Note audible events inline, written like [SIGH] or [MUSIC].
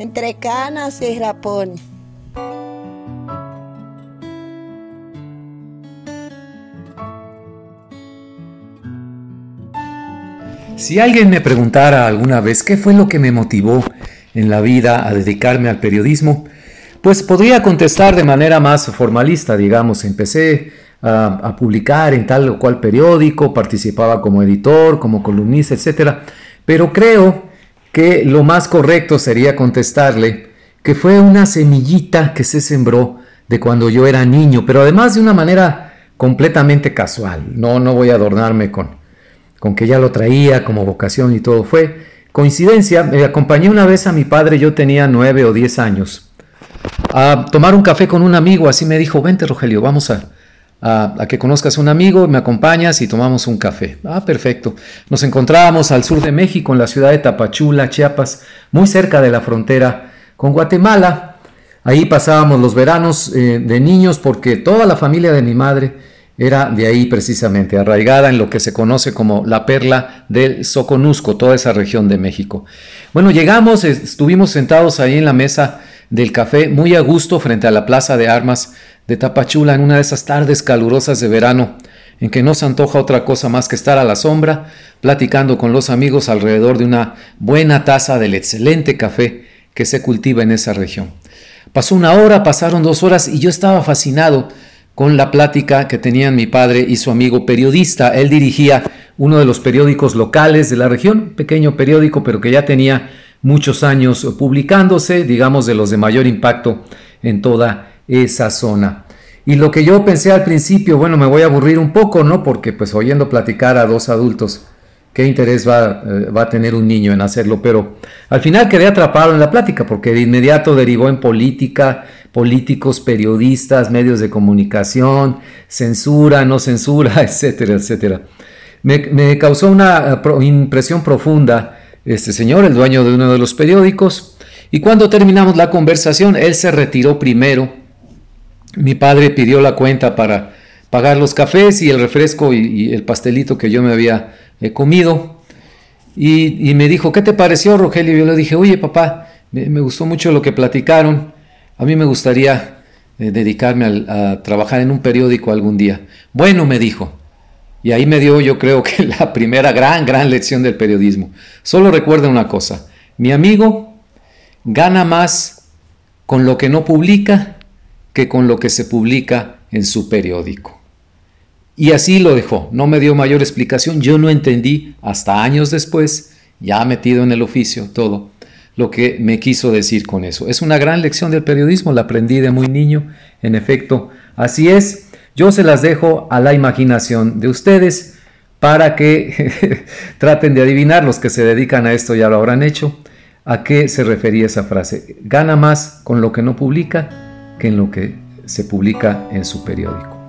entre canas y rapón. Si alguien me preguntara alguna vez qué fue lo que me motivó en la vida a dedicarme al periodismo, pues podría contestar de manera más formalista, digamos, empecé a, publicar en tal o cual periódico, participaba como editor, como columnista, etc. Pero creo que lo más correcto sería contestarle que fue una semillita que se sembró de cuando yo era niño, pero además de una manera completamente casual. No, no voy a adornarme con, con que ya lo traía como vocación y todo. Fue coincidencia, me acompañé una vez a mi padre, yo tenía nueve o diez años, a tomar un café con un amigo, así me dijo, vente Rogelio, vamos a, a, que conozcas un amigo, me acompañas y tomamos un café. Ah, perfecto. Nos encontrábamos al sur de México, en la ciudad de Tapachula, Chiapas, muy cerca de la frontera con Guatemala. Ahí pasábamos los veranos eh, de niños porque toda la familia de mi madre era de ahí precisamente, arraigada en lo que se conoce como la perla del Soconusco, toda esa región de México. Bueno, llegamos, estuvimos sentados ahí en la mesa del café, muy a gusto frente a la plaza de armas de Tapachula en una de esas tardes calurosas de verano, en que no se antoja otra cosa más que estar a la sombra, platicando con los amigos alrededor de una buena taza del excelente café que se cultiva en esa región. Pasó una hora, pasaron dos horas y yo estaba fascinado con la plática que tenían mi padre y su amigo periodista. Él dirigía uno de los periódicos locales de la región, pequeño periódico, pero que ya tenía muchos años publicándose, digamos de los de mayor impacto en toda esa zona. Y lo que yo pensé al principio, bueno, me voy a aburrir un poco, ¿no? Porque pues oyendo platicar a dos adultos, ¿qué interés va, eh, va, a tener un niño en hacerlo? Pero al final quedé atrapado en la plática, porque de inmediato derivó en política, políticos, periodistas, medios de comunicación, censura, no censura, [LAUGHS] etcétera, etcétera. Me, causó una eh, impresión profunda este señor, el dueño de uno de los periódicos, y cuando terminamos la conversación, él se retiró primero. Mi padre pidió la cuenta para pagar los cafés y el refresco y, el pastelito que yo me había eh, comido. Y, me dijo, ¿qué te pareció, Rogelio? Yo le dije, oye, papá, me gustó mucho lo que platicaron. A mí me gustaría eh, dedicarme a, trabajar en un periódico algún día. Bueno, me dijo. Y ahí me dio yo creo que [LAUGHS] la primera gran, gran lección del periodismo. Solo recuerda una cosa. Mi amigo gana más con lo que no publica que con lo que se publica en su periódico. Y así lo dejó. No me dio mayor explicación. Yo no entendí hasta años después, ya metido en el oficio, todo lo que me quiso decir con eso. Es una gran lección del periodismo, la aprendí de muy niño, en efecto, así es. Yo se las dejo a la imaginación de ustedes para que [LAUGHS] traten de adivinar, los que se dedican a esto ya lo habrán hecho, a qué se refería esa frase. Gana más con lo que no publica que en lo que se publica en su periódico.